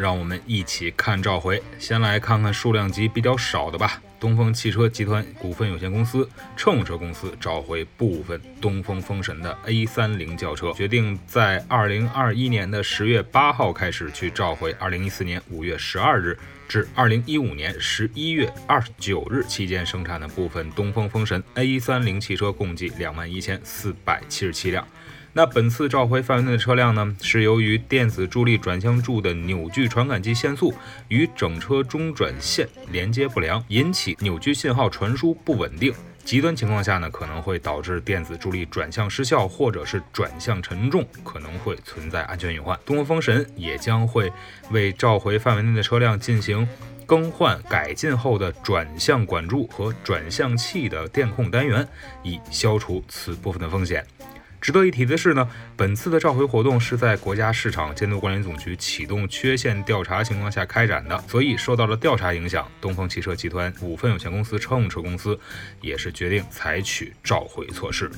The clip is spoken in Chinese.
让我们一起看召回，先来看看数量级比较少的吧。东风汽车集团股份有限公司、乘用车公司召回部分东风风神的 A30 轿车，决定在2021年的10月8号开始去召回2014年5月12日至2015年11月29日期间生产的部分东风风神 A30 汽车，共计21,477辆。那本次召回范围内的车辆呢，是由于电子助力转向柱的扭矩传感器限速与整车中转线连接不良，引起扭矩信号传输不稳定。极端情况下呢，可能会导致电子助力转向失效，或者是转向沉重，可能会存在安全隐患。东风风神也将会为召回范围内的车辆进行更换改进后的转向管柱和转向器的电控单元，以消除此部分的风险。值得一提的是呢，本次的召回活动是在国家市场监督管理总局启动缺陷调查情况下开展的，所以受到了调查影响，东风汽车集团股份有限公司乘用车公司也是决定采取召回措施。